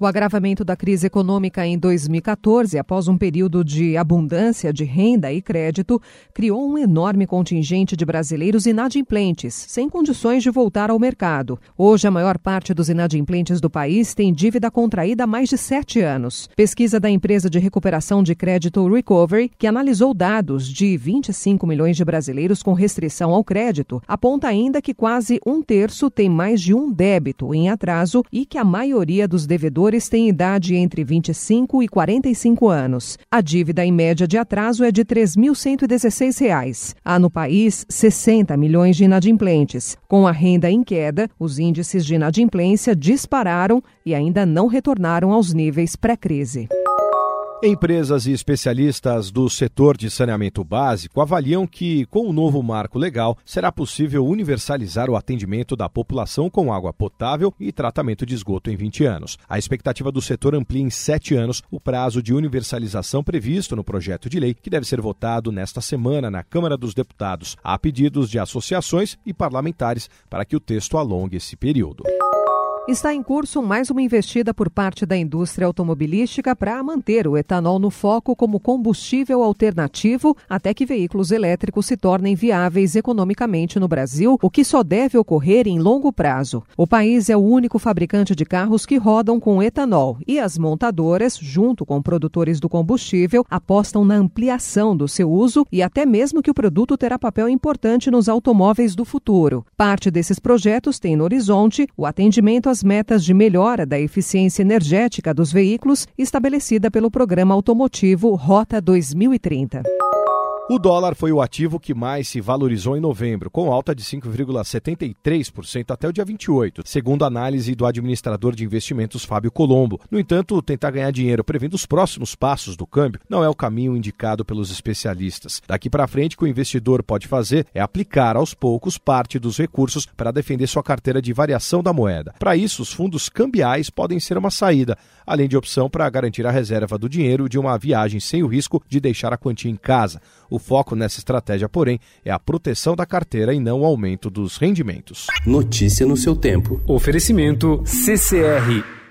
O agravamento da crise econômica em 2014, após um período de abundância de renda e crédito, criou um enorme contingente de brasileiros inadimplentes, sem condições de voltar ao mercado. Hoje, a maior parte dos inadimplentes do país tem dívida contraída há mais de sete anos. Pesquisa da empresa de recuperação de crédito Recovery, que analisou dados de 25 milhões de brasileiros com restrição ao crédito, aponta ainda que quase um terço tem mais de um débito em atraso e que a maioria dos devedores devedores têm idade entre 25 e 45 anos. A dívida em média de atraso é de R$ 3.116. Há no país 60 milhões de inadimplentes. Com a renda em queda, os índices de inadimplência dispararam e ainda não retornaram aos níveis pré-crise. Empresas e especialistas do setor de saneamento básico avaliam que, com o novo marco legal, será possível universalizar o atendimento da população com água potável e tratamento de esgoto em 20 anos. A expectativa do setor amplia em sete anos o prazo de universalização previsto no projeto de lei, que deve ser votado nesta semana na Câmara dos Deputados. Há pedidos de associações e parlamentares para que o texto alongue esse período. Está em curso mais uma investida por parte da indústria automobilística para manter o etanol no foco como combustível alternativo até que veículos elétricos se tornem viáveis economicamente no Brasil, o que só deve ocorrer em longo prazo. O país é o único fabricante de carros que rodam com etanol e as montadoras, junto com produtores do combustível, apostam na ampliação do seu uso e até mesmo que o produto terá papel importante nos automóveis do futuro. Parte desses projetos tem no horizonte o atendimento as metas de melhora da eficiência energética dos veículos estabelecida pelo Programa Automotivo Rota 2030. O dólar foi o ativo que mais se valorizou em novembro, com alta de 5,73% até o dia 28, segundo a análise do administrador de investimentos Fábio Colombo. No entanto, tentar ganhar dinheiro prevendo os próximos passos do câmbio não é o caminho indicado pelos especialistas. Daqui para frente, o que o investidor pode fazer é aplicar aos poucos parte dos recursos para defender sua carteira de variação da moeda. Para isso, os fundos cambiais podem ser uma saída, além de opção para garantir a reserva do dinheiro de uma viagem sem o risco de deixar a quantia em casa. O foco nessa estratégia, porém, é a proteção da carteira e não o aumento dos rendimentos. Notícia no seu tempo. Oferecimento CCR